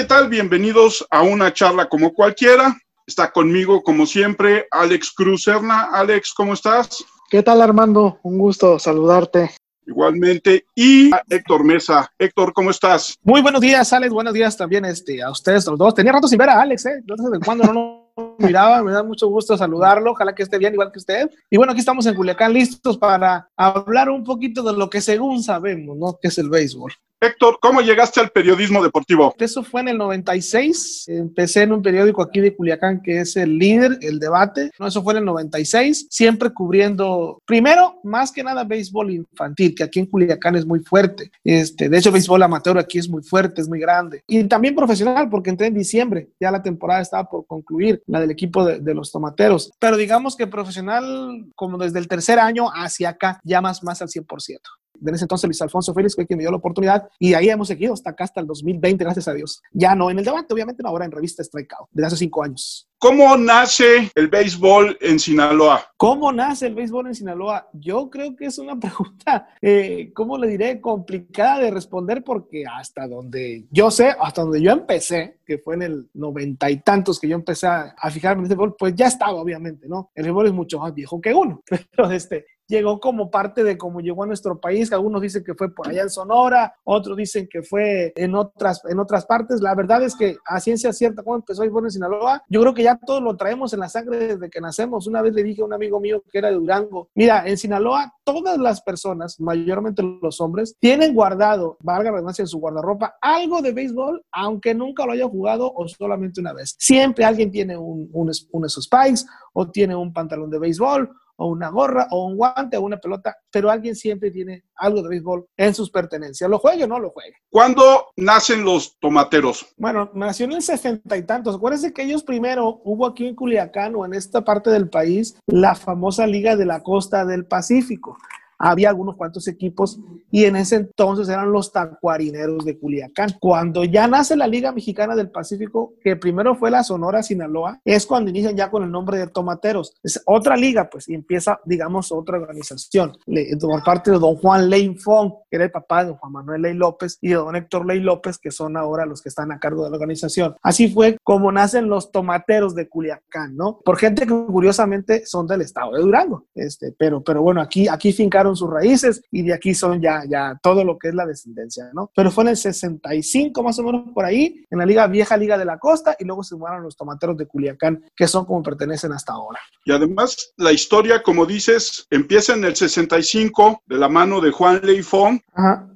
¿qué tal? Bienvenidos a una charla como cualquiera. Está conmigo, como siempre, Alex Cruz Serna. Alex, ¿cómo estás? ¿Qué tal, Armando? Un gusto saludarte. Igualmente. Y a Héctor Mesa. Héctor, ¿cómo estás? Muy buenos días, Alex. Buenos días también este, a ustedes los dos. Tenía rato sin ver a Alex, ¿eh? No sé de cuándo no lo miraba. Me da mucho gusto saludarlo. Ojalá que esté bien, igual que usted. Y bueno, aquí estamos en Culiacán listos para hablar un poquito de lo que según sabemos, ¿no? Que es el béisbol. Héctor, ¿cómo llegaste al periodismo deportivo? Eso fue en el 96. Empecé en un periódico aquí de Culiacán que es el líder, el debate. No, eso fue en el 96. Siempre cubriendo, primero, más que nada, béisbol infantil, que aquí en Culiacán es muy fuerte. Este, de hecho, béisbol amateur aquí es muy fuerte, es muy grande. Y también profesional, porque entré en diciembre. Ya la temporada estaba por concluir, la del equipo de, de los tomateros. Pero digamos que profesional, como desde el tercer año hacia acá, ya más, más al 100% en ese entonces Luis Alfonso Félix fue quien me dio la oportunidad y ahí hemos seguido hasta acá, hasta el 2020, gracias a Dios. Ya no en el debate, obviamente, no ahora en revista Strikeout, desde hace cinco años. ¿Cómo nace el béisbol en Sinaloa? ¿Cómo nace el béisbol en Sinaloa? Yo creo que es una pregunta, eh, ¿cómo le diré? Complicada de responder porque hasta donde yo sé, hasta donde yo empecé, que fue en el noventa y tantos que yo empecé a, a fijarme en este béisbol, pues ya estaba, obviamente, ¿no? El béisbol es mucho más viejo que uno, pero este, llegó como parte de cómo llegó a nuestro país. Algunos dicen que fue por allá en Sonora, otros dicen que fue en otras, en otras partes. La verdad es que a ciencia cierta, cuando empezó el en Sinaloa, yo creo que ya todos lo traemos en la sangre desde que nacemos. Una vez le dije a un amigo mío que era de Durango, mira, en Sinaloa todas las personas, mayormente los hombres, tienen guardado, valga la redundancia, en su guardarropa algo de béisbol, aunque nunca lo haya jugado o solamente una vez. Siempre alguien tiene un, un, un esos spikes o tiene un pantalón de béisbol o una gorra, o un guante, o una pelota, pero alguien siempre tiene algo de béisbol en sus pertenencias. Lo juegue o no lo juegue. ¿Cuándo nacen los tomateros? Bueno, nació en el sesenta y tantos. Acuérdense que ellos primero hubo aquí en Culiacán o en esta parte del país la famosa Liga de la Costa del Pacífico había algunos cuantos equipos y en ese entonces eran los tacuarineros de Culiacán. Cuando ya nace la Liga Mexicana del Pacífico, que primero fue la Sonora Sinaloa, es cuando inician ya con el nombre de Tomateros. Es otra liga, pues, y empieza, digamos, otra organización por parte de don Juan Ley Fong, que era el papá de Juan Manuel Ley López, y de don Héctor Ley López, que son ahora los que están a cargo de la organización. Así fue como nacen los Tomateros de Culiacán, ¿no? Por gente que curiosamente son del estado de Durango, este, pero, pero bueno, aquí, aquí fincaron sus raíces y de aquí son ya, ya todo lo que es la descendencia, ¿no? Pero fue en el 65 más o menos por ahí, en la Liga Vieja Liga de la Costa y luego se mudaron los tomateros de Culiacán, que son como pertenecen hasta ahora. Y además la historia, como dices, empieza en el 65 de la mano de Juan Leifón,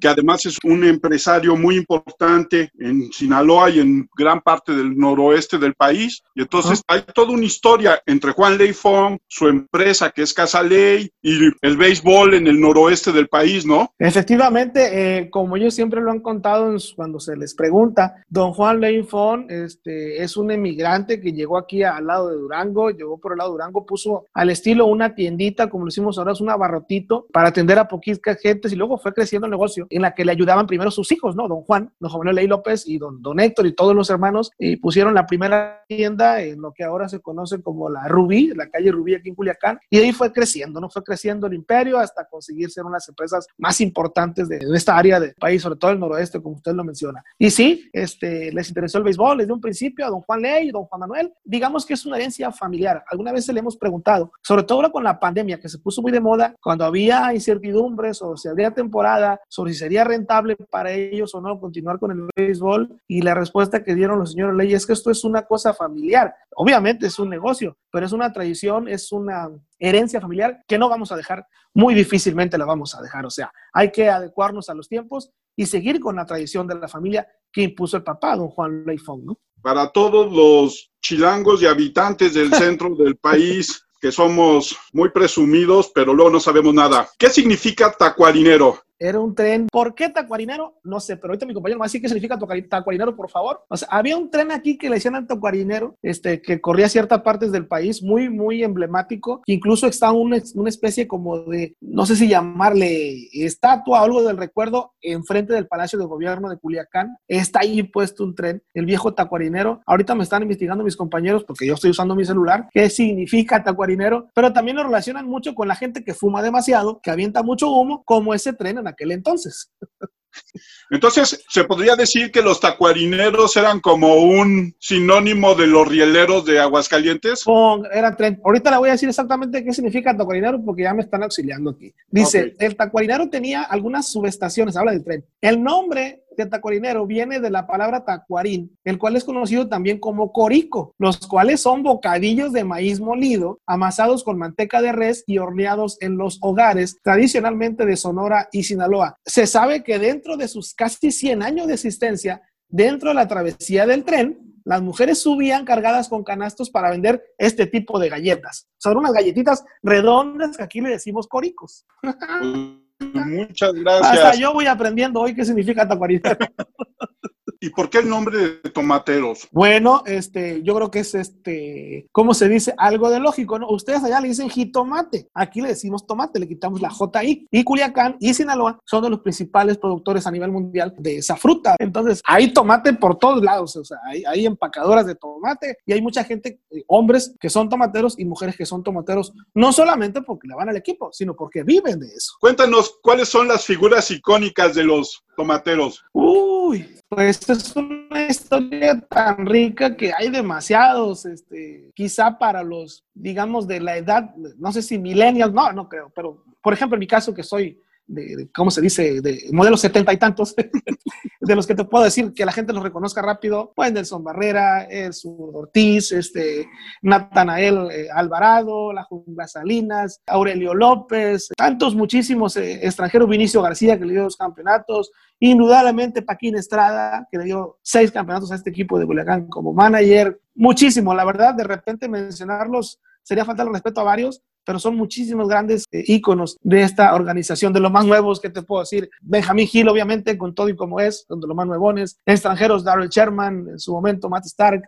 que además es un empresario muy importante en Sinaloa y en gran parte del noroeste del país. Y entonces hay toda una historia entre Juan Leifón, su empresa que es Casa Ley y el béisbol en en el noroeste del país, ¿no? Efectivamente, eh, como ellos siempre lo han contado cuando se les pregunta, don Juan Leifón este, es un emigrante que llegó aquí al lado de Durango, llegó por el lado de Durango, puso al estilo una tiendita, como lo hicimos ahora, es un abarrotito para atender a poquitas gentes y luego fue creciendo el negocio en la que le ayudaban primero sus hijos, ¿no? Don Juan, don Juan Ley López y don, don Héctor y todos los hermanos y pusieron la primera tienda en lo que ahora se conoce como la Rubí, la calle Rubí aquí en Culiacán y ahí fue creciendo, ¿no? Fue creciendo el imperio hasta conseguir ser unas empresas más importantes de, esta área del país, sobre todo el noroeste, como usted lo menciona. Y sí, este, les interesó el béisbol desde un principio a don Juan Ley, don Juan Manuel. Digamos que es una herencia familiar. Alguna vez se le hemos preguntado, sobre todo ahora con la pandemia que se puso muy de moda, cuando había incertidumbres o si habría temporada, sobre si sería rentable para ellos o no continuar con el béisbol. Y la respuesta que dieron los señores Ley es que esto es una cosa familiar. Obviamente es un negocio, pero es una tradición, es una herencia familiar que no vamos a dejar, muy difícilmente la vamos a dejar. O sea, hay que adecuarnos a los tiempos y seguir con la tradición de la familia que impuso el papá, don Juan Leifón, ¿no? Para todos los chilangos y habitantes del centro del país, que somos muy presumidos, pero luego no sabemos nada. ¿Qué significa tacuarinero? Era un tren. ¿Por qué tacuarinero? No sé, pero ahorita mi compañero me va a decir qué significa tacuarinero, por favor. O sea, había un tren aquí que le decían al tacuarinero, este, que corría ciertas partes del país, muy, muy emblemático, incluso está una, una especie como de, no sé si llamarle estatua o algo del recuerdo, enfrente del Palacio de Gobierno de Culiacán. Está ahí puesto un tren, el viejo tacuarinero. Ahorita me están investigando mis compañeros, porque yo estoy usando mi celular, qué significa tacuarinero, pero también lo relacionan mucho con la gente que fuma demasiado, que avienta mucho humo, como ese tren en aquel entonces. Entonces, ¿se podría decir que los tacuarineros eran como un sinónimo de los rieleros de Aguascalientes? era tren. Ahorita le voy a decir exactamente qué significa tacuarinero porque ya me están auxiliando aquí. Dice, el tacuarinero tenía algunas subestaciones, habla del tren. El nombre de tacuarinero viene de la palabra tacuarín, el cual es conocido también como corico, los cuales son bocadillos de maíz molido, amasados con manteca de res y horneados en los hogares, tradicionalmente de Sonora y Sinaloa. Se sabe que dentro de sus casi 100 años de existencia, dentro de la travesía del tren, las mujeres subían cargadas con canastos para vender este tipo de galletas. Son unas galletitas redondas que aquí le decimos coricos. Muchas gracias. Hasta yo voy aprendiendo hoy qué significa tacuarinero. ¿Y por qué el nombre de tomateros? Bueno, este, yo creo que es este, ¿cómo se dice? Algo de lógico, ¿no? Ustedes allá le dicen jitomate, aquí le decimos tomate, le quitamos la J ahí. Y Culiacán y Sinaloa son de los principales productores a nivel mundial de esa fruta. Entonces, hay tomate por todos lados, o sea, hay, hay empacadoras de tomate y hay mucha gente, eh, hombres que son tomateros y mujeres que son tomateros, no solamente porque le van al equipo, sino porque viven de eso. Cuéntanos, ¿cuáles son las figuras icónicas de los tomateros? Uy, pues es una historia tan rica que hay demasiados, este, quizá para los, digamos, de la edad, no sé si millennials, no, no creo, pero por ejemplo en mi caso que soy de, ¿cómo se dice?, de modelos setenta y tantos, de los que te puedo decir que la gente los reconozca rápido, pues Nelson Barrera, el Ortiz, este, Natanael eh, Alvarado, la Jungla Salinas, Aurelio López, tantos muchísimos eh, extranjeros, Vinicio García, que le dio dos campeonatos, indudablemente Paquín Estrada, que le dio seis campeonatos a este equipo de Culiacán como manager, muchísimo, la verdad, de repente mencionarlos sería faltar el respeto a varios, pero son muchísimos grandes eh, íconos de esta organización, de los más nuevos que te puedo decir. Benjamín Gil, obviamente, con todo y como es, de los más nuevones. Extranjeros, Darrell Sherman, en su momento, Matt Stark,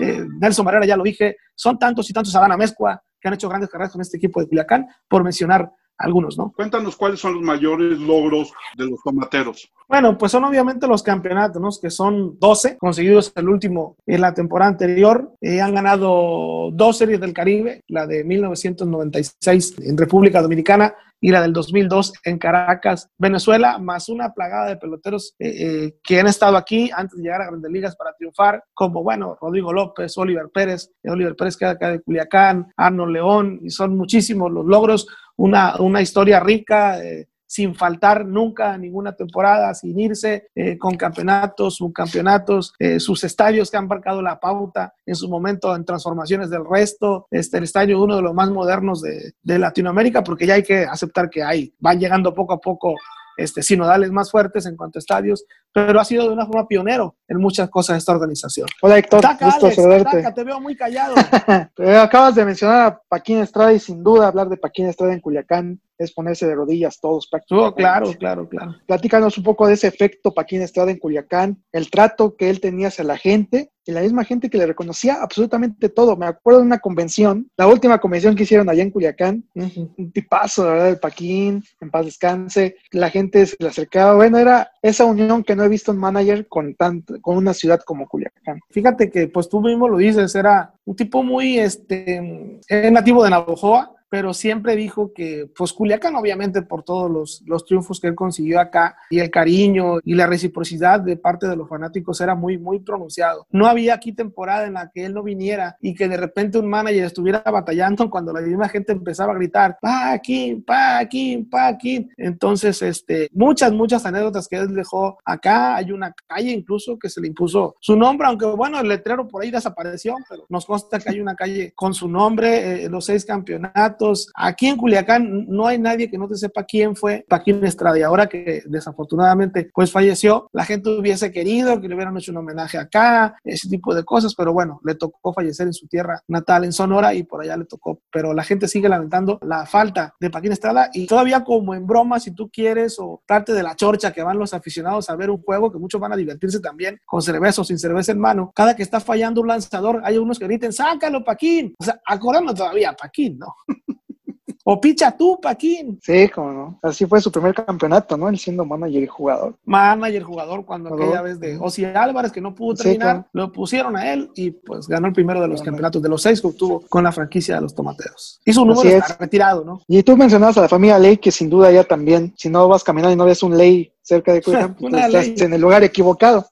eh, Nelson Barrera, ya lo dije. Son tantos y tantos, Sabana Mezcua, que han hecho grandes carreras con este equipo de Culiacán, por mencionar algunos, ¿no? Cuéntanos cuáles son los mayores logros de los tomateros. Bueno, pues son obviamente los campeonatos, ¿no? Que son 12, conseguidos el último en la temporada anterior. Eh, han ganado dos series del Caribe, la de 1996 en República Dominicana y la del 2002 en Caracas, Venezuela, más una plagada de peloteros eh, eh, que han estado aquí antes de llegar a Grandes Ligas para triunfar, como, bueno, Rodrigo López, Oliver Pérez, Oliver Pérez que acá de Culiacán, Arnold León, y son muchísimos los logros una, una historia rica, eh, sin faltar nunca ninguna temporada, sin irse, eh, con campeonatos, subcampeonatos, eh, sus estadios que han marcado la pauta en su momento en transformaciones del resto. Este, el estadio uno de los más modernos de, de Latinoamérica, porque ya hay que aceptar que hay, van llegando poco a poco este, sinodales más fuertes en cuanto a estadios, pero ha sido de una forma pionero en muchas cosas esta organización. Hola Héctor, gusto saludarte. te veo muy callado. Acabas de mencionar a Paquín Estrada y sin duda hablar de Paquín Estrada en Culiacán es ponerse de rodillas todos prácticamente. Oh, claro, claro, claro. Platícanos un poco de ese efecto Paquín Estrada en Culiacán, el trato que él tenía hacia la gente y la misma gente que le reconocía absolutamente todo. Me acuerdo de una convención, la última convención que hicieron allá en Culiacán, un tipazo, la verdad, el Paquín, en paz descanse, la gente se le acercaba. Bueno, era esa unión que no he visto en manager con, tanto, con una ciudad como Culiacán. Fíjate que, pues tú mismo lo dices, era un tipo muy, este, nativo de Navojoa, pero siempre dijo que, pues Culiacán, obviamente, por todos los, los, triunfos que él consiguió acá y el cariño y la reciprocidad de parte de los fanáticos era muy, muy pronunciado. No había aquí temporada en la que él no viniera y que de repente un manager estuviera batallando cuando la misma gente empezaba a gritar, Paquín, Paquín, Paquín. Entonces, este, muchas, muchas anécdotas que él dejó acá. Hay una calle incluso que se le impuso su nombre, aunque bueno, el letrero por ahí desapareció, pero nos consta que hay una calle con su nombre, eh, los seis campeonatos Aquí en Culiacán no hay nadie que no te sepa quién fue Paquín Estrada y ahora que desafortunadamente pues falleció, la gente hubiese querido que le hubieran hecho un homenaje acá, ese tipo de cosas, pero bueno, le tocó fallecer en su tierra natal, en Sonora, y por allá le tocó. Pero la gente sigue lamentando la falta de Paquín Estrada y todavía como en broma, si tú quieres, o parte de la chorcha que van los aficionados a ver un juego, que muchos van a divertirse también con cerveza o sin cerveza en mano, cada que está fallando un lanzador, hay unos que griten, sácalo, Paquín. O sea, acordando todavía, Paquín, ¿no? O picha tú, Paquín. Sí, como no. Así fue su primer campeonato, ¿no? Él siendo manager y jugador. Manager, jugador, cuando aquella vez de Osi Álvarez, que no pudo terminar, lo pusieron a él y pues ganó el primero de los campeonatos, de los seis que obtuvo con la franquicia de los tomateros. Hizo un número retirado, ¿no? Y tú mencionabas a la familia Ley, que sin duda ya también, si no vas caminando y no ves un Ley cerca de Culiacán, pues, estás en el lugar equivocado.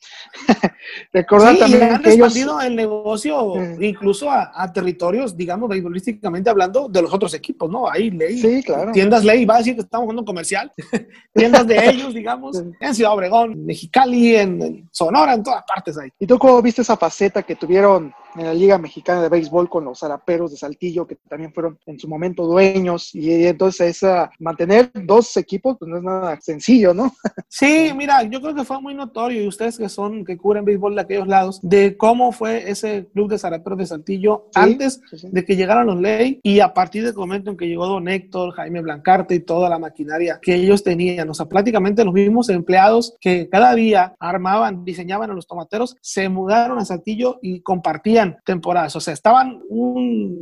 Recordar también han que expandido el negocio incluso a, territorios, digamos, beisbolísticamente hablando, de los otros equipos, ¿no? Hay ley. Sí, claro. Tiendas ley, va a decir que estamos jugando un comercial. tiendas de ellos, digamos, en Ciudad Obregón, Mexicali, en Sonora, en todas partes ahí. ¿Y tú cómo viste esa faceta que tuvieron en la Liga Mexicana de Béisbol con los Zaraperos de Saltillo, que también fueron en su momento dueños, y entonces esa, mantener dos equipos, pues no es nada sencillo, ¿no? Sí, mira, yo creo que fue muy notorio, y ustedes que son, que cubren béisbol de aquellos lados, de cómo fue ese club de Zaraperos de Saltillo antes de que llegaran los Ley, y a partir del momento en que llegó Don Héctor, Jaime Blancarte y toda la maquinaria que ellos tenían, o sea, prácticamente los mismos empleados que cada día armaban, diseñaban a los tomateros, se mudaron a Saltillo y compartían temporadas. O sea, estaban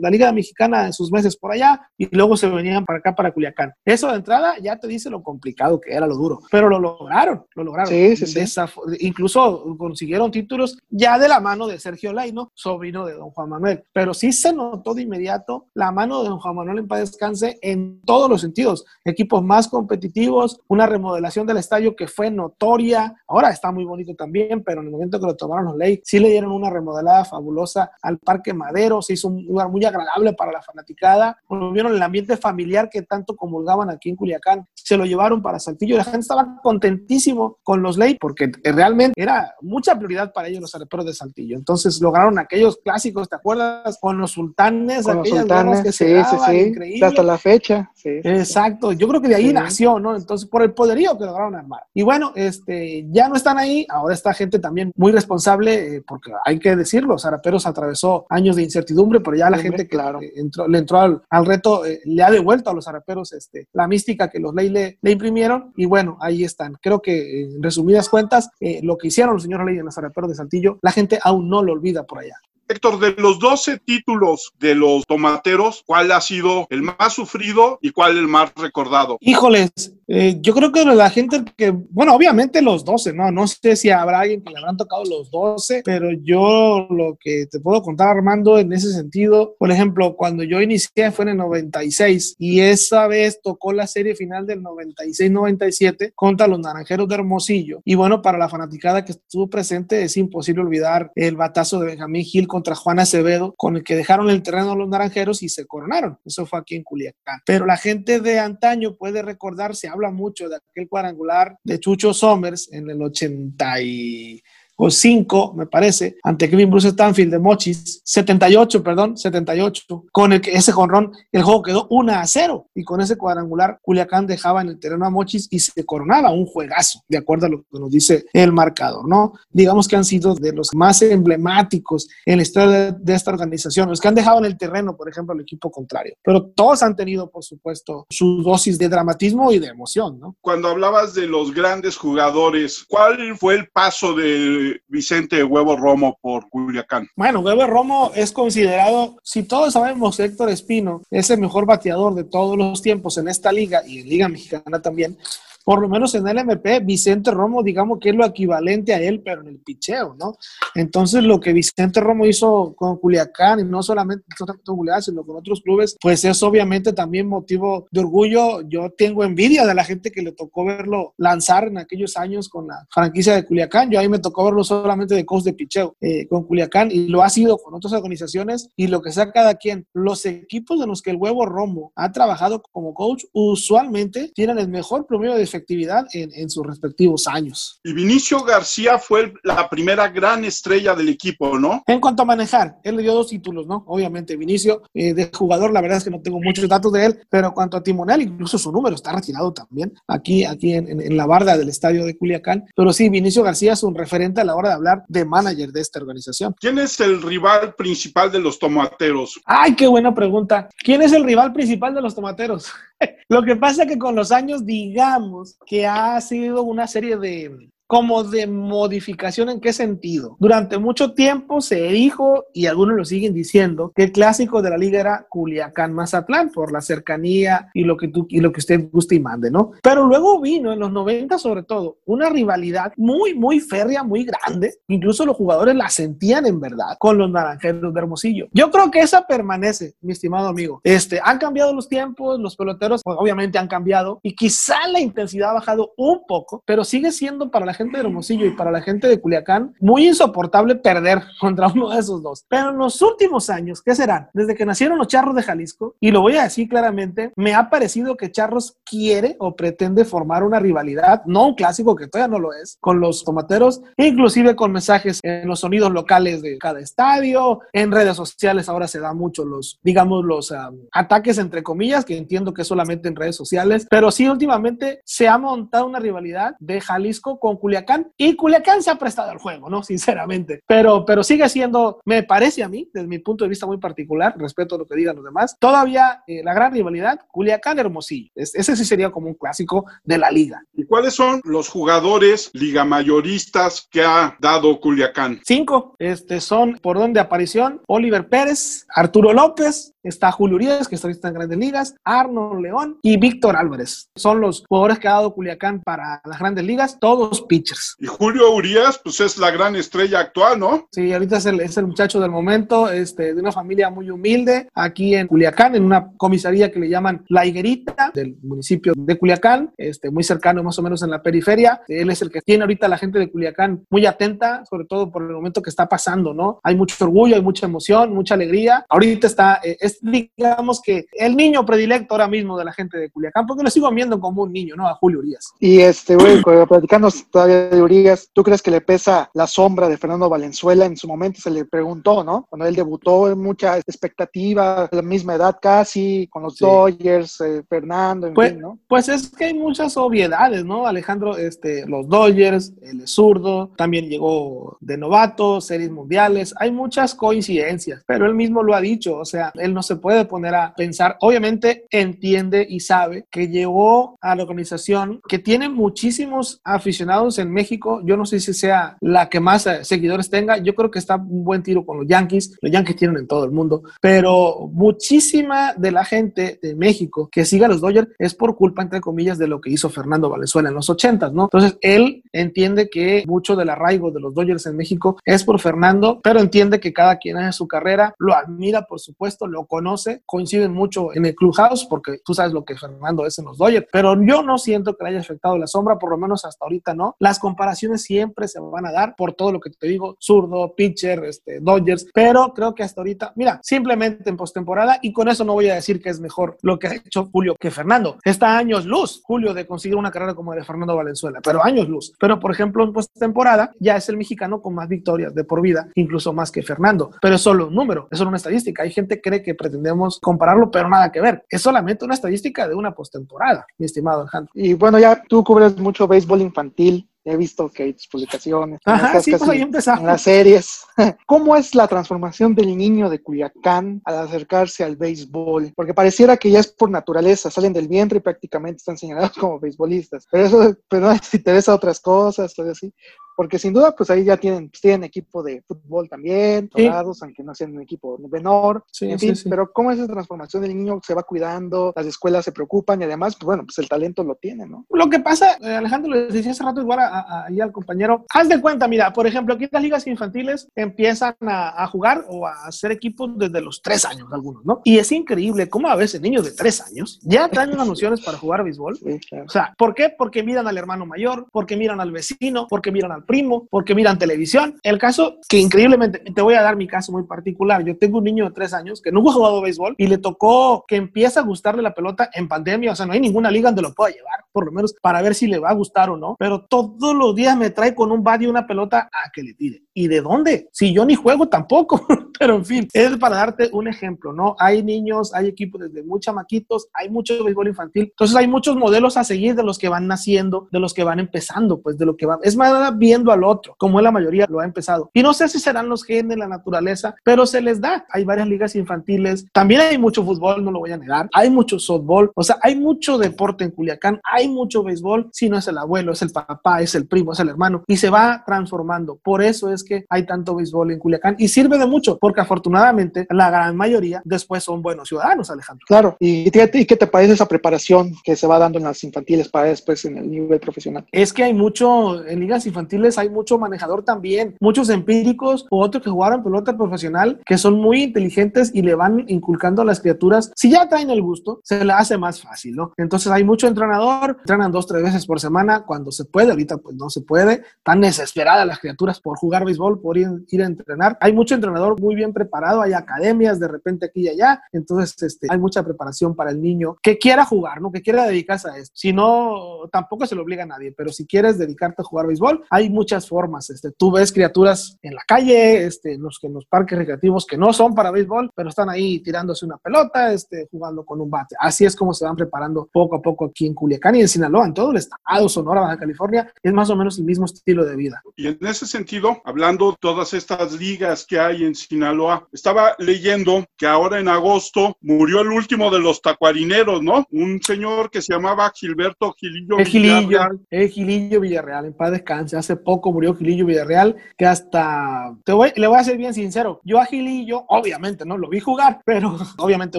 la Liga Mexicana en sus meses por allá y luego se venían para acá, para Culiacán. Eso de entrada ya te dice lo complicado que era, lo duro. Pero lo lograron, lo lograron. Sí, sí, sí. Incluso consiguieron títulos ya de la mano de Sergio Laino, sobrino de don Juan Manuel. Pero sí se notó de inmediato la mano de don Juan Manuel en paz descanse en todos los sentidos. Equipos más competitivos, una remodelación del estadio que fue notoria. Ahora está muy bonito también, pero en el momento que lo tomaron los Ley, sí le dieron una remodelada fabulosa al Parque Madero, se hizo un lugar muy agradable para la fanaticada, volvieron el ambiente familiar que tanto comulgaban aquí en Culiacán, se lo llevaron para Saltillo, la gente estaba contentísimo con los Ley porque realmente era mucha prioridad para ellos los areperos de Saltillo, entonces lograron aquellos clásicos, ¿te acuerdas? Con los sultanes, con los sultanes, que sí, sí, sí, increíble. hasta la fecha. Sí, Exacto, yo creo que de ahí nació, ¿no? Entonces, por el poderío que lograron armar. Y bueno, este, ya no están ahí, ahora está gente también muy responsable, eh, porque hay que decirlo, los araperos atravesó años de incertidumbre, pero ya la gente que claro. entró, le entró al, reto eh, le ha devuelto a los araperos este, la mística que los ley le, imprimieron y bueno, ahí están. Creo que en resumidas cuentas, eh, lo que hicieron los señores Ley en los araperos de Saltillo, la gente aún no lo olvida por allá. Héctor, de los 12 títulos de los tomateros, ¿cuál ha sido el más sufrido y cuál el más recordado? Híjoles, eh, yo creo que la gente que, bueno, obviamente los 12, ¿no? No sé si habrá alguien que le habrán tocado los 12, pero yo lo que te puedo contar, Armando, en ese sentido, por ejemplo, cuando yo inicié fue en el 96 y esa vez tocó la serie final del 96-97 contra los Naranjeros de Hermosillo. Y bueno, para la fanaticada que estuvo presente, es imposible olvidar el batazo de Benjamín Gil contra Juan Acevedo, con el que dejaron el terreno a los Naranjeros y se coronaron. Eso fue aquí en Culiacán. Pero la gente de antaño puede recordarse habla mucho de aquel cuadrangular de Chucho Somers en el 80 y o 5, me parece, ante Kevin Bruce Stanfield de Mochis, 78, perdón, 78, con el ese jonrón, el juego quedó 1 a 0 y con ese cuadrangular Culiacán dejaba en el terreno a Mochis y se coronaba un juegazo, de acuerdo a lo que nos dice el marcador, ¿no? Digamos que han sido de los más emblemáticos en la historia de, esta organización, los que han dejado en el terreno, por ejemplo, al equipo contrario, pero todos han tenido, por supuesto, su dosis de dramatismo y de emoción, ¿no? Cuando hablabas de los grandes jugadores, ¿cuál fue el paso de Vicente Huevo Romo por Culiacán? Bueno, Huevo Romo es considerado, si todos sabemos, Héctor Espino es el mejor bateador de todos los tiempos en esta liga y en Liga Mexicana también por lo menos en el MP, Vicente Romo, digamos que es lo equivalente a él, pero en el picheo, ¿no? Entonces, lo que Vicente Romo hizo con Culiacán, y no solamente con Culiacán, sino con otros clubes, pues es obviamente también motivo de orgullo. Yo tengo envidia de la gente que le tocó verlo lanzar en aquellos años con la franquicia de Culiacán. Yo ahí me tocó verlo solamente de coach de picheo eh, con Culiacán, y lo ha sido con otras organizaciones, y lo que sea cada quien. Los equipos en los que el huevo Romo ha trabajado como coach, usualmente tienen el mejor promedio de efectividad en, sus respectivos años. Y Vinicio García fue la primera gran estrella del equipo, ¿no? En cuanto a manejar, él le dio dos títulos, ¿no? Obviamente, Vinicio, eh, de jugador, la verdad es que no tengo muchos datos de él, pero en cuanto a timonel, incluso su número está retirado también, aquí, aquí en, la barda del estadio de Culiacán. Pero sí, Vinicio García es un referente a la hora de hablar de manager de esta organización. ¿Quién es el rival principal de los tomateros? Ay, qué buena pregunta. ¿Quién es el rival principal de los tomateros? Lo que pasa es que con los años, digamos, que ha sido una serie de, como de modificación en qué sentido. Durante mucho tiempo se dijo, y algunos lo siguen diciendo, que el clásico de la liga era Culiacán-Mazatlán por la cercanía y lo que tú y lo que usted guste y mande, ¿no? Pero luego vino en los 90 sobre todo una rivalidad muy, muy férrea, muy grande. Incluso los jugadores la sentían en verdad con los naranjeros de Hermosillo. Yo creo que esa permanece, mi estimado amigo. Este, han cambiado los tiempos, los peloteros pues, obviamente han cambiado y quizá la intensidad ha bajado un poco, pero sigue siendo para la gente de Hermosillo y para la gente de Culiacán muy insoportable perder contra uno de esos dos. Pero en los últimos años, ¿qué serán? Desde que nacieron los Charros de Jalisco, y lo voy a decir claramente, me ha parecido que Charros quiere o pretende formar una rivalidad, no un clásico que todavía no lo es, con los tomateros, inclusive con mensajes en los sonidos locales de cada estadio, en redes sociales ahora se da mucho los, digamos, los ataques entre comillas, que entiendo que solamente en redes sociales, pero sí últimamente se ha montado una rivalidad de Jalisco con Culiacán y Culiacán se ha prestado al juego, ¿no? Sinceramente, pero, pero sigue siendo, me parece a mí, desde mi punto de vista muy particular, respeto a lo que digan los demás, todavía eh, la gran rivalidad Culiacán-Hermosillo. ese sí sería como un clásico de la liga. ¿Y cuáles son los jugadores liga mayoristas que ha dado Culiacán? Cinco, este, son por donde aparición Oliver Pérez, Arturo López, está Julio Urias, que está en Grandes Ligas, Arnold León y Víctor Álvarez. Son los jugadores que ha dado Culiacán para las Grandes Ligas, todos pitchers. Y Julio Urias, pues es la gran estrella actual, ¿no? Sí, ahorita es el, es el muchacho del momento, este, de una familia muy humilde, aquí en Culiacán, en una comisaría que le llaman La Higuerita, del municipio de Culiacán, este, muy cercano más o menos en la periferia. Él es el que tiene ahorita a la gente de Culiacán muy atenta, sobre todo por el momento que está pasando, ¿no? Hay mucho orgullo, hay mucha emoción, mucha alegría. Ahorita está, eh, digamos que el niño predilecto ahora mismo de la gente de Culiacán, porque lo sigo viendo como un niño, ¿no? A Julio Urias. Y este, güey, platicando todavía de Urias, ¿tú crees que le pesa la sombra de Fernando Valenzuela? En su momento se le preguntó, ¿no? Cuando él debutó, mucha expectativa, la misma edad casi, con los Dodgers, eh, Fernando, en pues, fin, ¿no? Pues es que hay muchas obviedades, ¿no? Alejandro, este, los Dodgers, el zurdo, también llegó de novato, series mundiales, hay muchas coincidencias, pero él mismo lo ha dicho, o sea, él no se puede poner a pensar, obviamente entiende y sabe que llegó a la organización que tiene muchísimos aficionados en México, yo no sé si sea la que más eh, seguidores tenga, yo creo que está un buen tiro con los Yankees, los Yankees tienen en todo el mundo, pero muchísima de la gente de México que siga a los Dodgers es por culpa, entre comillas, de lo que hizo Fernando Valenzuela en los 80, ¿no? Entonces, él entiende que mucho del arraigo de los Dodgers en México es por Fernando, pero entiende que cada quien hace su carrera, lo admira, por supuesto, lo conoce, coinciden mucho en el clubhouse, porque tú sabes lo que Fernando es en los Dodgers, pero yo no siento que le haya afectado la sombra, por lo menos hasta ahorita no. Las comparaciones siempre se van a dar por todo lo que te digo, zurdo, pitcher, este, Dodgers, pero creo que hasta ahorita, mira, simplemente en postemporada, y con eso no voy a decir que es mejor lo que ha hecho Julio que Fernando. Está años luz, Julio, de conseguir una carrera como la de Fernando Valenzuela, pero años luz. Pero, por ejemplo, en postemporada ya es el mexicano con más victorias de por vida, incluso más que Fernando, pero es solo un número, es solo una estadística. Hay gente que cree que pretendemos compararlo, pero nada que ver. Es solamente una estadística de una postemporada, mi estimado Alejandro. Y bueno, ya tú cubres mucho béisbol infantil. He visto que hay tus publicaciones. Ajá, sí, pues ahí empezamos. En las series. ¿Cómo es la transformación del niño de Culiacán al acercarse al béisbol? Porque pareciera que ya es por naturaleza, salen del vientre y prácticamente están señalados como beisbolistas. Pero eso, pero no si interesa otras cosas, todo así porque sin duda, pues ahí ya tienen, pues, tienen equipo de fútbol también, tomados, aunque no sean un equipo menor, sí, en fin, pero cómo es esa transformación del niño se va cuidando, las escuelas se preocupan y además, pues bueno, pues el talento lo tiene, ¿no? Lo que pasa, eh, Alejandro, le decía hace rato igual ahí al compañero, haz de cuenta, mira, por ejemplo, aquí en las ligas infantiles empiezan a, jugar o a hacer equipos desde los tres años algunos, ¿no? Y es increíble cómo a veces niños de tres años ya traen unas nociones para jugar béisbol. O sea, ¿por qué? Porque miran al hermano mayor, porque miran al vecino, porque miran al primo, porque miran televisión. El caso que increíblemente, te voy a dar mi caso muy particular. Yo tengo un niño de tres años que nunca ha jugado béisbol y le tocó que empiece a gustarle la pelota en pandemia. O sea, no hay ninguna liga donde lo pueda llevar, por lo menos para ver si le va a gustar o no. Pero todos los días me trae con un bat y una pelota a que le tire. ¿Y de dónde? Si yo ni juego tampoco. Pero en fin, es para darte un ejemplo, ¿no? Hay niños, hay equipos desde muy chamaquitos, hay mucho béisbol infantil. Entonces hay muchos modelos a seguir de los que van naciendo, de los que van empezando, pues de lo que van. Es más bien viendo al otro, como la mayoría lo ha empezado. Y no sé si serán los genes, la naturaleza, pero se les da. Hay varias ligas infantiles, también hay mucho fútbol, no lo voy a negar, hay mucho softball, o sea, hay mucho deporte en Culiacán, hay mucho béisbol, si no es el abuelo, es el papá, es el primo, es el hermano, y se va transformando. Por eso es que hay tanto béisbol en Culiacán y sirve de mucho, porque afortunadamente la gran mayoría después son buenos ciudadanos, Alejandro. Claro, y, ¿y qué te parece esa preparación que se va dando en las infantiles para después en el nivel profesional? Es que hay mucho, en ligas infantiles hay mucho manejador también, muchos empíricos o otros que jugaron pelota profesional que son muy inteligentes y le van inculcando a las criaturas. Si ya traen el gusto, se le hace más fácil, ¿no? Entonces hay mucho entrenador, entrenan dos, tres veces por semana cuando se puede, ahorita pues no se puede, tan desesperadas las criaturas por jugar béisbol, por ir, ir a entrenar. Hay mucho entrenador muy bien preparado, hay academias de repente aquí y allá, entonces este, hay mucha preparación para el niño que quiera jugar, ¿no? Que quiera dedicarse a esto. Si no, tampoco se lo obliga a nadie, pero si quieres dedicarte a jugar béisbol, hay muchas formas. Este, tú ves criaturas en la calle, este, los que en los parques recreativos que no son para béisbol, pero están ahí tirándose una pelota, este, jugando con un bate. Así es como se van preparando poco a poco aquí en Culiacán y en Sinaloa, en todo el estado, Sonora, Baja California, es más o menos el mismo estilo de vida. Y en ese sentido, hablando de todas estas ligas que hay en Sinaloa, estaba leyendo que ahora en agosto murió el último de los tacuarineros, ¿no? Un señor que se llamaba Gilberto Gilillo el Gilillo, Villarreal. El Gilillo Villarreal, en paz descanse. Hace poco murió Gilillo Villarreal, que hasta, te voy, le voy a ser bien sincero, yo a Gilillo, obviamente, no lo vi jugar, pero obviamente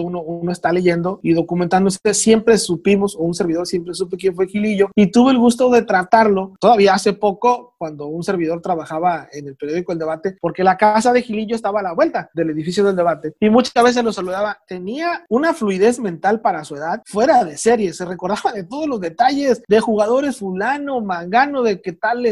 uno, uno está leyendo y documentándose, siempre supimos, o un servidor siempre supe quién fue Gilillo, y tuve el gusto de tratarlo todavía hace poco, cuando un servidor trabajaba en el periódico El Debate, porque la casa de Gilillo estaba a la vuelta del edificio del debate, y muchas veces lo saludaba. Tenía una fluidez mental para su edad, fuera de serie, se recordaba de todos los detalles de jugadores fulano, mangano, de que tal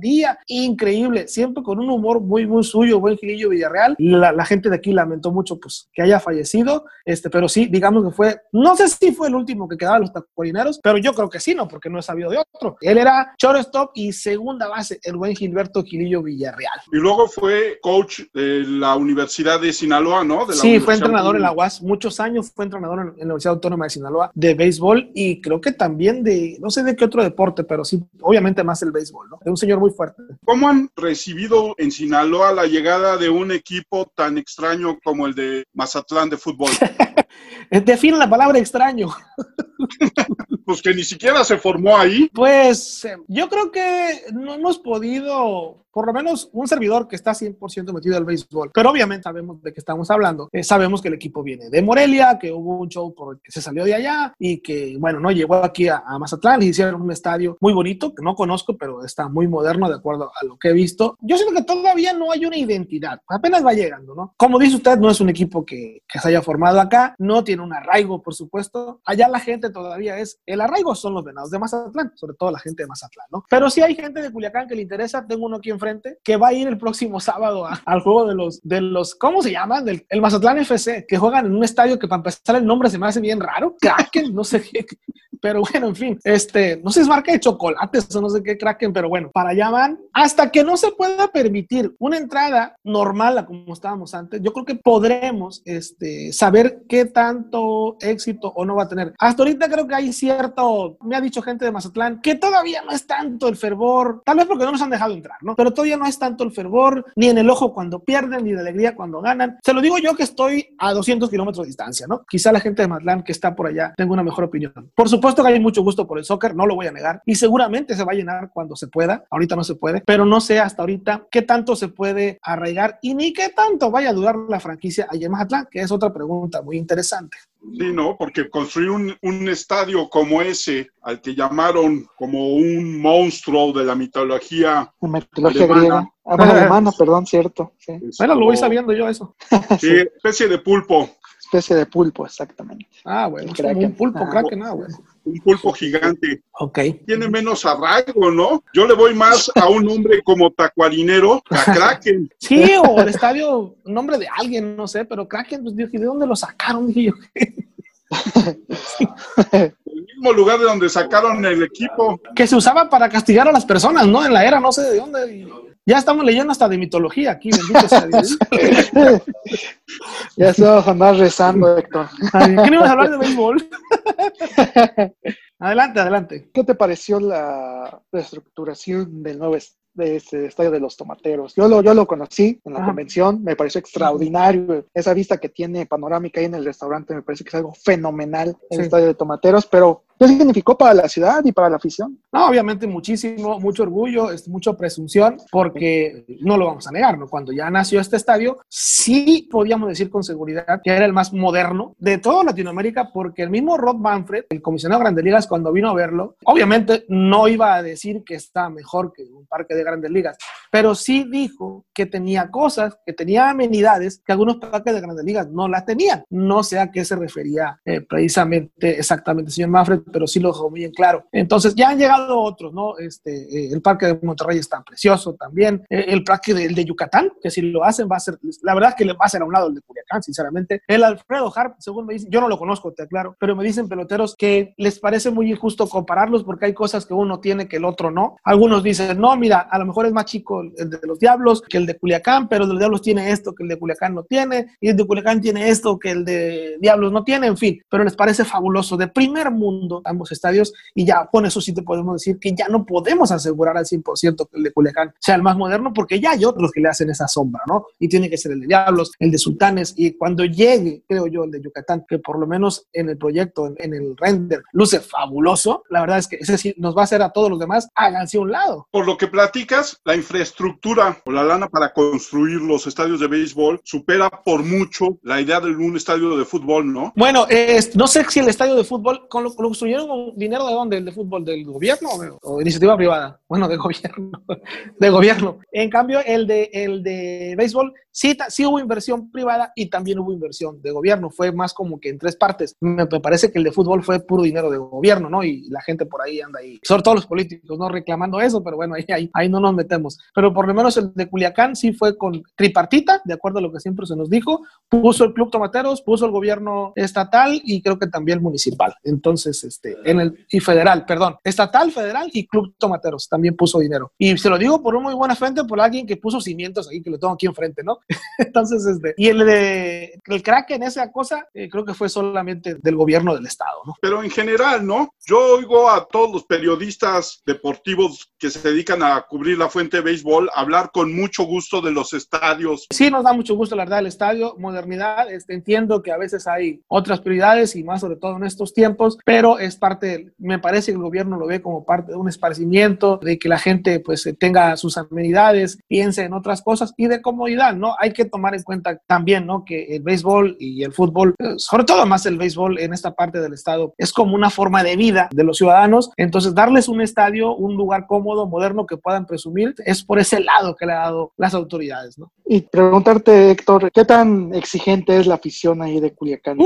día, increíble, siempre con un humor muy, muy suyo, buen Gilillo Villarreal. La, la gente de aquí lamentó mucho pues que haya fallecido, este, pero sí, digamos que fue, no sé si fue el último que quedaba los tacuarineros, pero yo creo que sí, no, porque no he sabido de otro. Él era shortstop y segunda base, el buen Gilberto Gilillo Villarreal. Y luego fue coach de la Universidad de Sinaloa, ¿no? sí, fue entrenador en la UAS, muchos años fue entrenador en la Universidad Autónoma de Sinaloa de béisbol y creo que también de, no sé de qué otro deporte, pero sí, obviamente más el béisbol, ¿no? Es un señor muy fuerte. ¿Cómo han recibido en Sinaloa la llegada de un equipo tan extraño como el de Mazatlán de fútbol? Define la palabra extraño. pues que ni siquiera se formó ahí. Pues eh, yo creo que no hemos podido por lo menos un servidor que está 100% metido al béisbol. Pero obviamente sabemos de qué estamos hablando. Eh, sabemos que el equipo viene de Morelia, que hubo un show por el que se salió de allá y que, bueno, no llegó aquí a, Mazatlán y hicieron un estadio muy bonito, que no conozco, pero está muy moderno de acuerdo a lo que he visto. Yo siento que todavía no hay una identidad, apenas va llegando, ¿no? Como dice usted, no es un equipo que, que se haya formado acá, no tiene un arraigo, por supuesto. Allá la gente todavía es, el arraigo son los venados de Mazatlán, sobre todo la gente de Mazatlán, ¿no? Pero si hay gente de Culiacán que le interesa, tengo uno aquí en frente, que va a ir el próximo sábado al juego de los, de los, ¿cómo se llaman? Del, el Mazatlán FC, que juegan en un estadio que para empezar el nombre se me hace bien raro, Kraken, no sé qué, pero bueno, en fin, este, no sé, es marca de chocolates o no sé qué Kraken, pero bueno, para allá van. Hasta que no se pueda permitir una entrada normal a como estábamos antes, yo creo que podremos este, saber qué tanto éxito o no va a tener. Hasta ahorita creo que hay cierto, me ha dicho gente de Mazatlán, que todavía no es tanto el fervor, tal vez porque no nos han dejado entrar, ¿no? Pero todavía no es tanto el fervor, ni en el ojo cuando pierden, ni de alegría cuando ganan. Se lo digo yo que estoy a 200 kilómetros de distancia, ¿no? Quizá la gente de Mazatlán que está por allá tenga una mejor opinión. Por supuesto, que hay mucho gusto por el soccer, no lo voy a negar, y seguramente se va a llenar cuando se pueda, ahorita no se puede, pero no sé hasta ahorita qué tanto se puede arraigar y ni qué tanto vaya a durar la franquicia allá en Mazatlán, que es otra pregunta muy interesante. Sí, no, porque construir un, un, estadio como ese, al que llamaron como un monstruo de la mitología, la mitología griega, ah, alemana, perdón, cierto. Sí. Bueno, lo voy sabiendo yo eso. Sí, especie de pulpo. Especie de pulpo, exactamente. Ah, bueno, un pulpo, ah, kraken, ah, bueno un pulpo gigante. Ok. Tiene menos arraigo, ¿no? Yo le voy más a un hombre como tacuarinero, a Kraken. Sí, o el estadio, nombre de alguien, no sé, pero Kraken, pues dije, ¿de dónde lo sacaron? Dije yo. el mismo lugar de donde sacaron el equipo. Que se usaba para castigar a las personas, ¿no? En la era, no sé de dónde. Ya estamos leyendo hasta de mitología aquí, bendito sea Dios. ya estamos andar rezando, Héctor. ¿Qué no ibas a hablar de béisbol? adelante, adelante. ¿Qué te pareció la reestructuración del nuevo de ese estadio de los tomateros. Yo lo, yo lo conocí en la convención, me pareció extraordinario. Esa vista que tiene panorámica ahí en el restaurante me parece que es algo fenomenal el estadio de tomateros, pero ¿Qué significó para la ciudad y para la afición? No, obviamente muchísimo, mucho orgullo, es mucha presunción, porque no lo vamos a negar, ¿no? Cuando ya nació este estadio, sí podíamos decir con seguridad que era el más moderno de toda Latinoamérica, porque el mismo Rod Manfred, el comisionado de Grandes Ligas, cuando vino a verlo, obviamente no iba a decir que está mejor que un parque de Grandes Ligas, pero sí dijo que tenía cosas, que tenía amenidades que algunos parques de Grandes Ligas no las tenían. No sé a qué se refería eh, precisamente exactamente, señor Manfred, pero sí lo dejó muy en claro. Entonces, ya han llegado otros, ¿no? Este, eh, el parque de Monterrey está precioso también. Eh, el parque de, de, Yucatán, que si lo hacen va a ser, la verdad es que le va a ser a un lado el de Culiacán, sinceramente. El Alfredo Harp, según me dicen, yo no lo conozco, te aclaro, pero me dicen peloteros que les parece muy injusto compararlos porque hay cosas que uno tiene que el otro no. Algunos dicen, no, mira, a lo mejor es más chico el de los Diablos que el de Culiacán, pero el de los Diablos tiene esto que el de Culiacán no tiene, y el de Culiacán tiene esto que el de Diablos no tiene, en fin, pero les parece fabuloso, de primer mundo ambos estadios y ya con eso sí te podemos decir que ya no podemos asegurar al 100% que el de Culiacán sea el más moderno porque ya hay otros que le hacen esa sombra, ¿no? Y tiene que ser el de Diablos, el de Sultanes y cuando llegue, creo yo, el de Yucatán, que por lo menos en el proyecto, en, el render, luce fabuloso, la verdad es que ese sí nos va a hacer a todos los demás, háganse a un lado. Por lo que platicas, la infraestructura o la lana para construir los estadios de béisbol supera por mucho la idea de un estadio de fútbol, ¿no? Bueno, no sé si el estadio de fútbol con lo, lo construyeron con dinero de dónde? ¿El de fútbol? ¿Del gobierno o, iniciativa privada? Bueno, de gobierno. de gobierno. En cambio, el de, el de béisbol sí, sí hubo inversión privada y también hubo inversión de gobierno. Fue más como que en tres partes. Me, parece que el de fútbol fue puro dinero de gobierno, ¿no? Y la gente por ahí anda ahí, sobre todo los políticos, ¿no? Reclamando eso, pero bueno, ahí, ahí, ahí no nos metemos. Pero por lo menos el de Culiacán sí fue con tripartita, de acuerdo a lo que siempre se nos dijo. Puso el Club Tomateros, puso el gobierno estatal y creo que también municipal. Entonces, este, en el, y federal, perdón, estatal, federal y Club Tomateros también puso dinero. Y se lo digo por un muy buena fuente, por alguien que puso cimientos ahí, que lo tengo aquí enfrente, ¿no? Entonces, este, y el de el crack en esa cosa, eh, creo que fue solamente del gobierno del Estado, ¿no? Pero en general, ¿no? Yo oigo a todos los periodistas deportivos que se dedican a cubrir la fuente de béisbol hablar con mucho gusto de los estadios. Sí, nos da mucho gusto, la verdad, el estadio, modernidad. Este, entiendo que a veces hay otras prioridades y más sobre todo en estos tiempos, pero es parte, me parece que el gobierno lo ve como parte de un esparcimiento, de que la gente pues tenga sus amenidades, piense en otras cosas y de comodidad, ¿no? Hay que tomar en cuenta también, ¿no? Que el béisbol y el fútbol, eh, sobre todo más el béisbol en esta parte del estado, es como una forma de vida de los ciudadanos. Entonces, darles un estadio, un lugar cómodo, moderno que puedan presumir, es por ese lado que le ha dado las autoridades, ¿no? Y preguntarte, Héctor, ¿qué tan exigente es la afición ahí de Culiacán?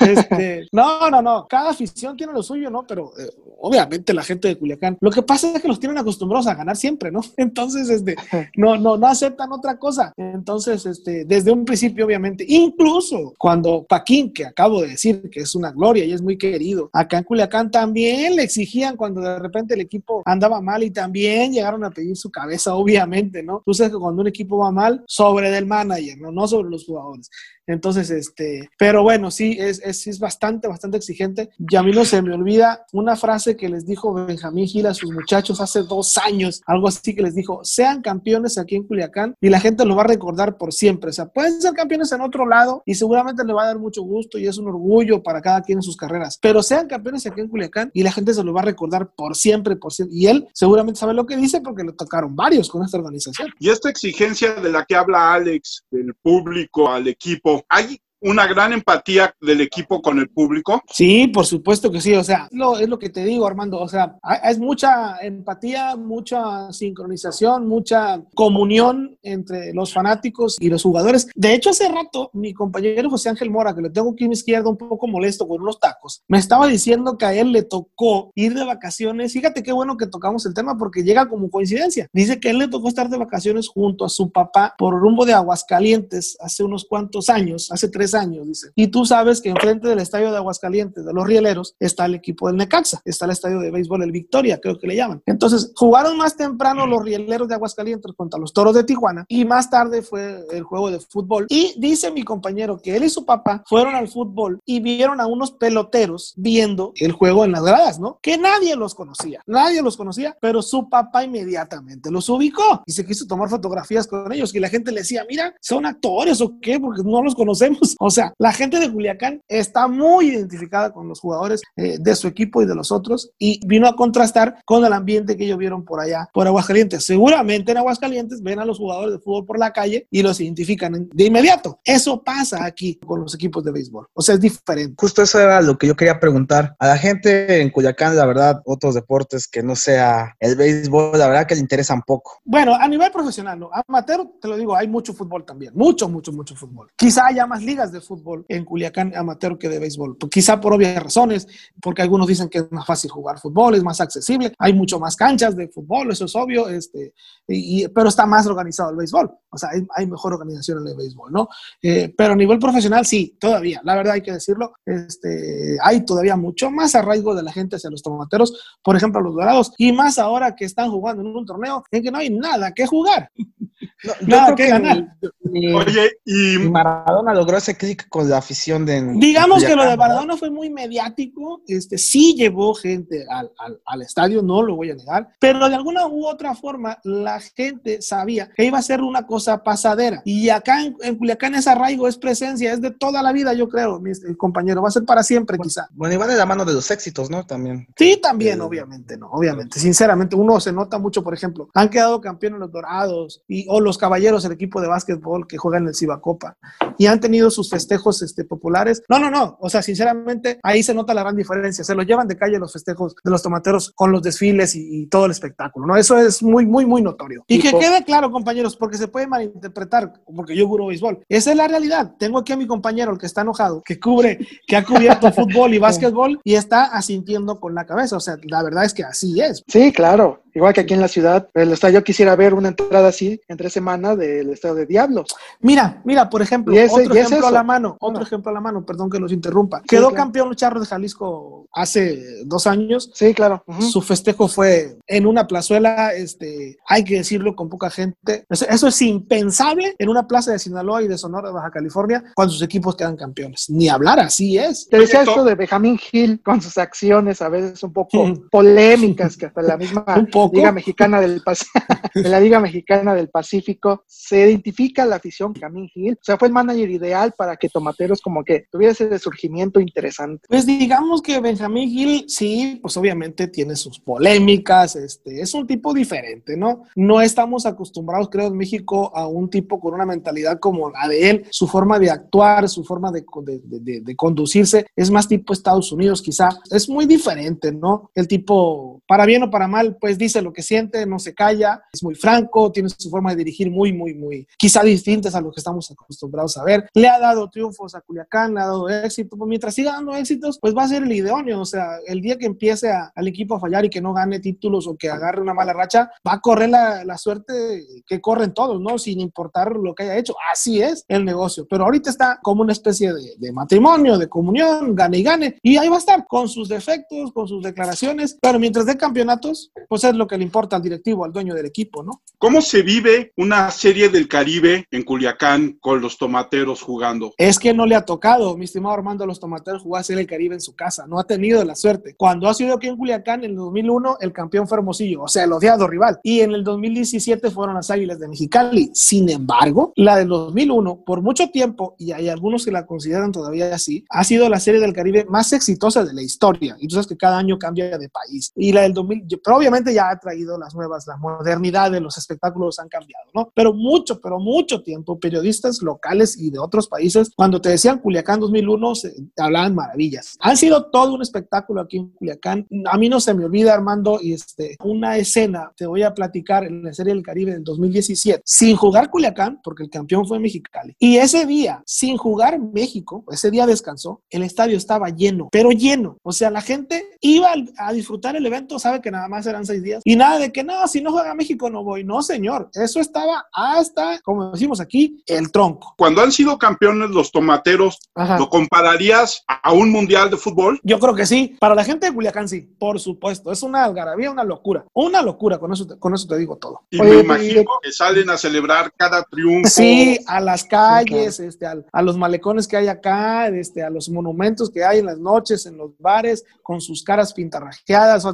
este, no, no, no. Cada afición tiene lo suyo, ¿no? Pero eh, obviamente la gente de Culiacán, lo que pasa es que los tienen acostumbrados a ganar siempre, ¿no? Entonces, este, no, no, no aceptan otra cosa. Entonces, este, desde un principio, obviamente, incluso cuando Paquín, que acabo de decir que es una gloria y es muy querido, acá en Culiacán también le exigían cuando de repente el equipo andaba mal y también llegaron a pedir su cabeza, obviamente, ¿no? Tú sabes que cuando un equipo va mal, sobre del manager, ¿no? No sobre los jugadores. Entonces, este, pero bueno, sí, es, es, es, bastante, bastante exigente. Y a mí no se me olvida una frase que les dijo Benjamín Gil a sus muchachos hace dos años, algo así que les dijo, sean campeones aquí en Culiacán y la gente lo va a recordar por siempre. O sea, pueden ser campeones en otro lado y seguramente le va a dar mucho gusto y es un orgullo para cada quien en sus carreras, pero sean campeones aquí en Culiacán y la gente se lo va a recordar por siempre, por siempre. Y él seguramente sabe lo que dice porque le tocaron varios con esta organización. Y esta exigencia de la que habla Alex, del público al equipo, hay una gran empatía del equipo con el público. Sí, por supuesto que sí, o sea, es lo que te digo, Armando, o sea, es mucha empatía, mucha sincronización, mucha comunión entre los fanáticos y los jugadores. De hecho, hace rato, mi compañero José Ángel Mora, que lo tengo aquí a mi izquierda un poco molesto con unos tacos, me estaba diciendo que a él le tocó ir de vacaciones. Fíjate qué bueno que tocamos el tema porque llega como coincidencia. Dice que a él le tocó estar de vacaciones junto a su papá por rumbo de Aguascalientes hace unos cuantos años, hace tres años, dice. Y tú sabes que enfrente del estadio de Aguascalientes, de los Rieleros, está el equipo del Necaxa, está el estadio de béisbol, el Victoria, creo que le llaman. Entonces, jugaron más temprano los Rieleros de Aguascalientes contra los Toros de Tijuana y más tarde fue el juego de fútbol. Y dice mi compañero que él y su papá fueron al fútbol y vieron a unos peloteros viendo el juego en las gradas, ¿no? Que nadie los conocía, nadie los conocía, pero su papá inmediatamente los ubicó y se quiso tomar fotografías con ellos y la gente le decía, mira, son actores o qué, porque no los conocemos. O sea, la gente de Culiacán está muy identificada con los jugadores eh, de su equipo y de los otros y vino a contrastar con el ambiente que ellos vieron por allá, por Aguascalientes. Seguramente en Aguascalientes ven a los jugadores de fútbol por la calle y los identifican de inmediato. Eso pasa aquí con los equipos de béisbol. O sea, es diferente. Justo eso era lo que yo quería preguntar. A la gente en Culiacán, la verdad, otros deportes que no sea el béisbol, la verdad que le interesan poco. Bueno, a nivel profesional, ¿no? Amateur, te lo digo, hay mucho fútbol también. Mucho, mucho, mucho fútbol. Quizá haya más ligas de fútbol en Culiacán amateur que de béisbol. Quizá por obvias razones, porque algunos dicen que es más fácil jugar fútbol, es más accesible, hay mucho más canchas de fútbol, eso es obvio, este, y, pero está más organizado el béisbol. O sea, hay, mejor organización en el béisbol, ¿no? Eh, pero a nivel profesional, sí, todavía, la verdad hay que decirlo, este, hay todavía mucho más arraigo de la gente hacia los tomateros, por ejemplo, los dorados, y más ahora que están jugando en un torneo en que no hay nada que jugar. nada que, ganar. Oye, y Maradona logró ese clic con la afición de. Digamos que lo de Maradona fue muy mediático. Este sí llevó gente al, al, al, estadio, no lo voy a negar. Pero de alguna u otra forma, la gente sabía que iba a ser una cosa pasadera. Y acá en, en Culiacán ese arraigo es presencia, es de toda la vida, yo creo, mi compañero. Va a ser para siempre, quizá. Bueno, y va de la mano de los éxitos, ¿no? También. Sí, también, obviamente, ¿no? Obviamente. Sinceramente, uno se nota mucho, por ejemplo, han quedado campeones los Dorados y, o los Caballeros, el equipo de básquetbol que juega en el Cibacopa y han tenido sus festejos este, populares. No, no, no. O sea, sinceramente, ahí se nota la gran diferencia. Se los llevan de calle los festejos de los tomateros con los desfiles y, todo el espectáculo, ¿no? Eso es muy, muy, muy notorio. Y que quede claro, compañeros, porque se puede malinterpretar, porque yo juro béisbol. Esa es la realidad. Tengo aquí a mi compañero, el que está enojado, que cubre, que ha cubierto fútbol y básquetbol y está asintiendo con la cabeza. O sea, la verdad es que así es. Sí, claro. Igual que aquí en la ciudad, el estadio, yo quisiera ver una entrada así entre semana del estado de Diablo. Mira, mira, por ejemplo, otro ejemplo a la mano, otro ejemplo a la mano, perdón que los interrumpa. Quedó campeón los Charros de Jalisco hace dos años. Sí, claro. Su festejo fue en una plazuela, este, hay que decirlo con poca gente. Eso, es impensable en una plaza de Sinaloa y de Sonora, de Baja California, cuando sus equipos quedan campeones. Ni hablar, así es. Te decía esto de Benjamín Gil con sus acciones a veces un poco polémicas, que hasta la misma Liga Mexicana del de la Liga Mexicana del Pacífico, se identifica la afición Camín Gil. O sea, fue el manager ideal para que Tomateros como que tuviera ese resurgimiento interesante. Pues digamos que Benjamín Gil, sí, pues obviamente tiene sus polémicas, este, es un tipo diferente, ¿no? No estamos acostumbrados, creo, en México a un tipo con una mentalidad como la de él, su forma de actuar, su forma de, de, de conducirse, es más tipo Estados Unidos quizá, es muy diferente, ¿no? El tipo, para bien o para mal, pues dice lo que siente, no se calla, es muy franco, tiene su forma de dirigir muy, muy, muy, quizá distintas a lo que estamos acostumbrados a ver. Le ha dado triunfos a Culiacán, le ha dado éxito, pues mientras siga dando éxitos, pues va a ser el idóneo, o sea, el día que empiece al equipo a fallar y que no gane títulos o que agarre una mala racha, va a correr la, la suerte que corren todos, ¿no? Sin importar lo que haya hecho. Así es el negocio, pero ahorita está como una especie de, de matrimonio, de comunión, gane y gane, y ahí va a estar con sus defectos, con sus declaraciones, pero mientras dé campeonatos, pues es lo que le importa al directivo, al dueño del equipo, ¿no? ¿Cómo se vive una serie del Caribe en Culiacán con los tomateros jugando? Es que no le ha tocado, mi estimado Armando, los tomateros jugar serie del Caribe en su casa, no ha tenido la suerte. Cuando ha sido aquí en Culiacán, en el 2001, el campeón fue Hermosillo, o sea, el odiado rival, y en el 2017 fueron las Águilas de Mexicali. Sin embargo, la del 2001, por mucho tiempo, y hay algunos que la consideran todavía así, ha sido la serie del Caribe más exitosa de la historia. Y tú sabes que cada año cambia de país. Y la del 2000, pero obviamente ya ha traído las nuevas, la modernidad de los espectáculos han cambiado, ¿no? Pero mucho, pero mucho tiempo, periodistas locales y de otros países, cuando te decían Culiacán 2001, se, hablaban maravillas. Han sido todo un espectáculo aquí en Culiacán. A mí no se me olvida, Armando, y este, una escena, te voy a platicar en la Serie del Caribe del 2017, sin jugar Culiacán, porque el campeón fue Mexicali. Y ese día, sin jugar México, ese día descansó, el estadio estaba lleno, pero lleno. O sea, la gente iba a disfrutar el evento, sabe que nada más eran seis días, y nada de que no, si no juega México no voy. No, señor, eso estaba hasta, como decimos aquí, el tronco. Cuando han sido campeones los tomateros, ¿lo compararías a un mundial de fútbol? Yo creo que sí. Para la gente de Culiacán, sí, por supuesto. Es una algarabía, una locura. Una locura, con eso te, con eso te digo todo. Y me imagino que salen a celebrar cada triunfo. Sí, a las calles, este, a, los malecones que hay acá, este, a los monumentos que hay en las noches, en los bares, con sus caras pintarrajeadas.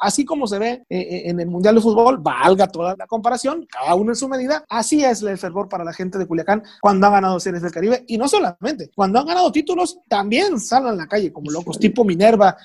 Así como se ve eh, eh, en el Mundial de Fútbol, valga toda la comparación, cada uno en su medida. Así es el fervor para la gente de Culiacán cuando han ganado series del Caribe. Y no solamente, cuando han ganado títulos, también salen a la calle como locos, tipo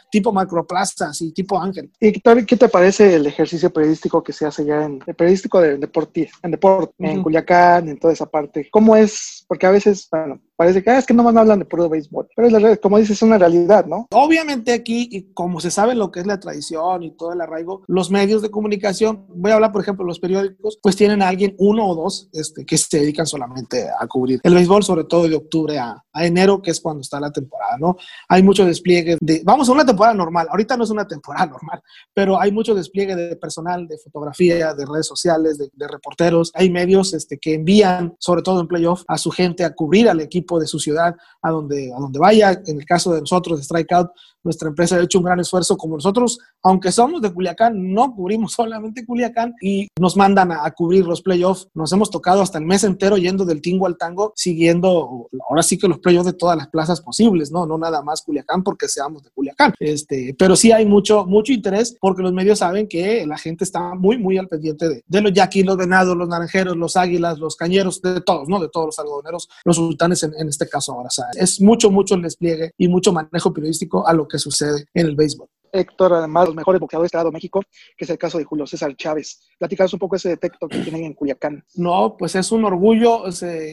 Tipo Macroplaza, y tipo Ángel. ¿Y qué te parece el ejercicio periodístico que se hace ya en el periodístico de deporte, en deporte, en Culiacán, en toda esa parte? ¿Cómo es? Porque a veces, bueno, parece que ah, es que no más hablan de puro béisbol, pero es la, como dices, es una realidad, ¿no? Obviamente aquí, y como se sabe lo que es la tradición y todo el arraigo, los medios de comunicación, voy a hablar por ejemplo los periódicos, pues tienen a alguien, uno o dos, este, que se dedican solamente a cubrir el béisbol, sobre todo de octubre a, a enero, que es cuando está la temporada, ¿no? Hay mucho despliegue de, vamos a una temporada normal, ahorita no es una temporada normal, pero hay mucho despliegue de personal, de fotografía, de redes sociales, de, de reporteros, hay medios este, que envían, sobre todo en playoff, a su gente a cubrir al equipo de su ciudad a donde, a donde vaya. En el caso de nosotros, Strikeout, nuestra empresa ha hecho un gran esfuerzo como nosotros, aunque somos de Culiacán, no cubrimos solamente Culiacán y nos mandan a, cubrir los playoffs. Nos hemos tocado hasta el mes entero yendo del tingo al tango, siguiendo ahora sí que los playoffs de todas las plazas posibles, ¿no? No nada más Culiacán porque seamos de Culiacán. Este, pero sí hay mucho, mucho interés porque los medios saben que la gente está muy, muy al pendiente de, de los yaquis, los venados, los naranjeros, los águilas, los cañeros, de todos, ¿no? De todos los algodoneros, los sultanes en, en este caso ahora. Sea, es mucho, mucho el despliegue y mucho manejo periodístico a lo que sucede en el béisbol. Héctor, además, los mejores boxeadores de México, que es el caso de Julio César Chávez. Platicaros un poco ese defecto que tienen en Culiacán. No, pues es un orgullo,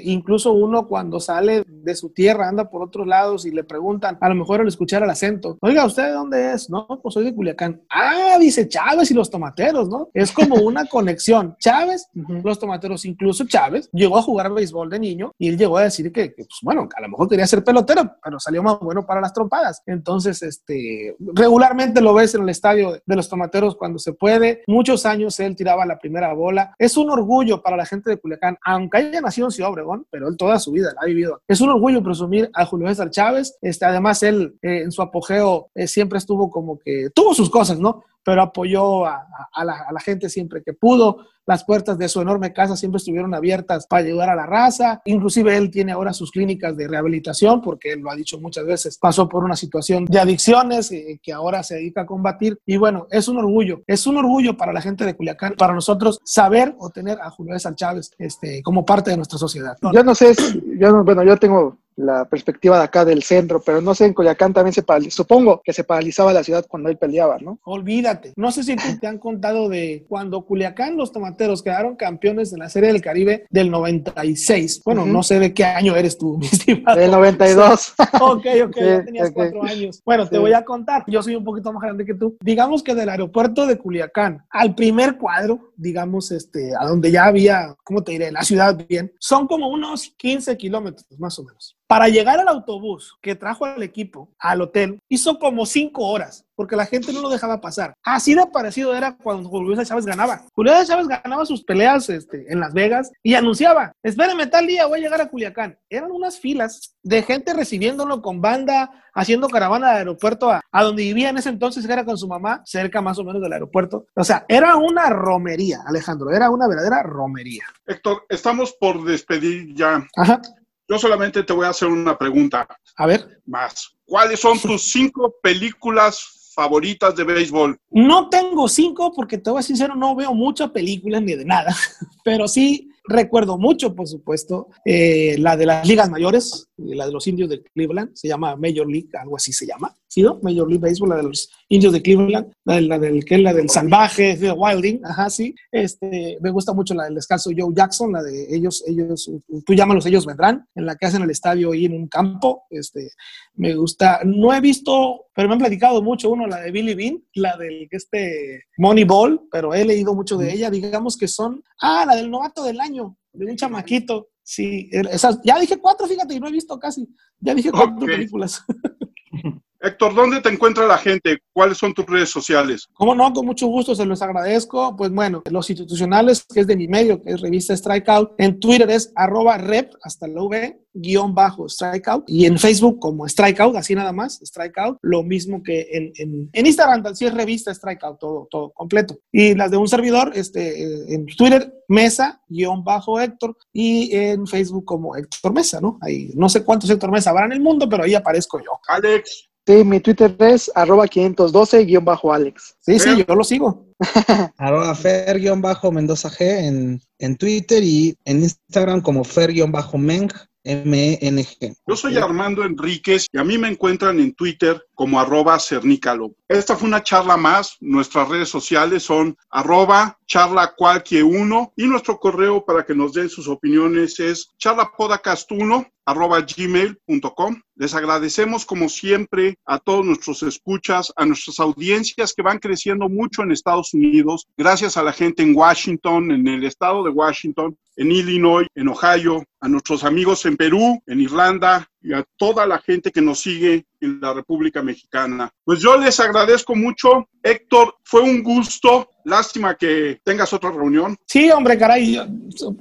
incluso uno cuando sale de su tierra, anda por otros lados y le preguntan, a lo mejor al escuchar el acento, oiga, ¿usted de dónde es? No, pues soy de Culiacán. Ah, dice Chávez y los tomateros, ¿no? Es como una conexión. Chávez, los tomateros, incluso Chávez, llegó a jugar béisbol de niño y él llegó a decir que, que, pues bueno, a lo mejor quería ser pelotero, pero salió más bueno para las trompadas. Entonces, este, regularmente lo ves en el estadio de los tomateros cuando se puede. Muchos años él tiraba la primera bola. Es un orgullo para la gente de Culiacán, aunque haya nacido en Ciudad Obregón, pero él toda su vida la ha vivido. Es un orgullo presumir a Julio César Chávez. Este, además, él eh, en su apogeo eh, siempre estuvo como que tuvo sus cosas, ¿no? Pero apoyó a, la, gente siempre que pudo. Las puertas de su enorme casa siempre estuvieron abiertas para ayudar a la raza. Inclusive él tiene ahora sus clínicas de rehabilitación, porque él lo ha dicho muchas veces, pasó por una situación de adicciones eh, que ahora se dedica a combatir. Y bueno, es un orgullo, es un orgullo para la gente de Culiacán, para nosotros saber o tener a Julio César Chávez este, como parte de nuestra sociedad. Yo no sé, yo bueno, yo tengo la perspectiva de acá del centro, pero no sé, en Coyacán también se paralizaba, supongo que se paralizaba la ciudad cuando él peleaba, ¿no? Olvídate, no sé si te han contado de cuando Culiacán los tomateros quedaron campeones en la Serie del Caribe del 96, bueno, no sé de qué año eres tú, mi estimado. Del 92. ok, ok, ya tenías cuatro años. Bueno, te voy a contar, yo soy un poquito más grande que tú. Digamos que del aeropuerto de Culiacán al primer cuadro, digamos, este, a donde ya había, ¿cómo te diré? La ciudad bien, son como unos 15 kilómetros más o menos. Para llegar al autobús que trajo al equipo al hotel, hizo como cinco horas, porque la gente no lo dejaba pasar. Así de parecido era cuando Julio César Chávez ganaba. Julio César Chávez ganaba sus peleas este, en Las Vegas y anunciaba, espéreme tal día, voy a llegar a Culiacán. Eran unas filas de gente recibiéndolo con banda, haciendo caravana del aeropuerto a, a donde vivía en ese entonces, que era con su mamá, cerca más o menos del aeropuerto. O sea, era una romería, Alejandro, era una verdadera romería. Héctor, estamos por despedir ya. Ajá. Yo solamente te voy a hacer una pregunta. A ver. Más. ¿Cuáles son tus cinco películas favoritas de béisbol? No tengo cinco porque te voy a ser sincero, no veo muchas películas ni de nada, pero sí recuerdo mucho, por supuesto, eh, la de las ligas mayores, la de los indios de Cleveland, se llama Major League, algo así se llama, ¿sí, no? Major League Baseball, la de los indios de Cleveland, la, del que es la del salvaje, de Wilding, ajá, sí. Este, me gusta mucho la del descalzo Joe Jackson, la de ellos, ellos, tú llámalos, ellos vendrán, en la que hacen el estadio ahí en un campo, este, me gusta, no he visto, pero me han platicado mucho, uno, la de Billy Bean, la del este Moneyball, pero he leído mucho de ella, digamos que son, ah, la del novato del año, de un chamaquito, sí, esas, ya dije cuatro, fíjate, y no he visto casi, ya dije cuatro películas. Héctor, ¿dónde te encuentra la gente? ¿Cuáles son tus redes sociales? Como no, con mucho gusto, se los agradezco. Pues bueno, los institucionales, que es de mi medio, que es revista Strikeout. En Twitter es arroba rep, hasta la V, guion bajo Strikeout. Y en Facebook como Strikeout, así nada más, Strikeout. Lo mismo que en, en, en Instagram, si es revista Strikeout, todo, todo completo. Y las de un servidor, este, eh, en Twitter, Mesa, guion bajo Héctor. Y en Facebook como Héctor Mesa, ¿no? Ahí, no sé cuántos Héctor Mesa habrá en el mundo, pero ahí aparezco yo. Alex. Sí, mi Twitter es arroba 512-Alex. Sí, sí, yo lo sigo. arroba Fer-Mendoza G en, en Twitter y en Instagram como Fer-Meng. M-E-N-G. Yo soy Armando Enríquez y a mí me encuentran en Twitter como arroba cernícalo. Esta fue una charla más. Nuestras redes sociales son arroba charla cualquier uno y nuestro correo para que nos den sus opiniones es charlapodcast1 arroba gmail.com. Les agradecemos como siempre a todos nuestros escuchas, a nuestras audiencias que van creciendo mucho en Estados Unidos, gracias a la gente en Washington, en el estado de Washington, en Illinois, en Ohio, a nuestros amigos en Perú, en Irlanda, y a toda la gente que nos sigue en la República Mexicana. Pues yo les agradezco mucho. Héctor, fue un gusto. Lástima que tengas otra reunión. Sí, hombre, caray.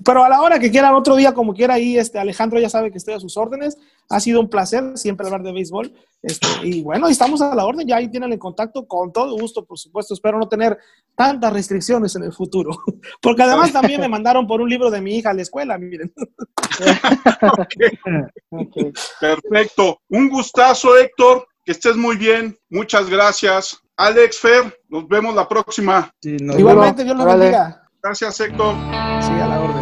Pero a la hora que quieran, otro día como quiera, ahí este Alejandro ya sabe que estoy a sus órdenes. Ha sido un placer siempre hablar de béisbol. Este, y bueno, estamos a la orden. Ya ahí tienen el contacto con todo gusto, por supuesto. Espero no tener tantas restricciones en el futuro. Porque además también me mandaron por un libro de mi hija a la escuela, miren. Perfecto. Un gustazo, Héctor. Que estés muy bien. Muchas gracias. Alex Fer, nos vemos la próxima. Igualmente, Dios lo bendiga. Gracias, Héctor. Sí, a la orden.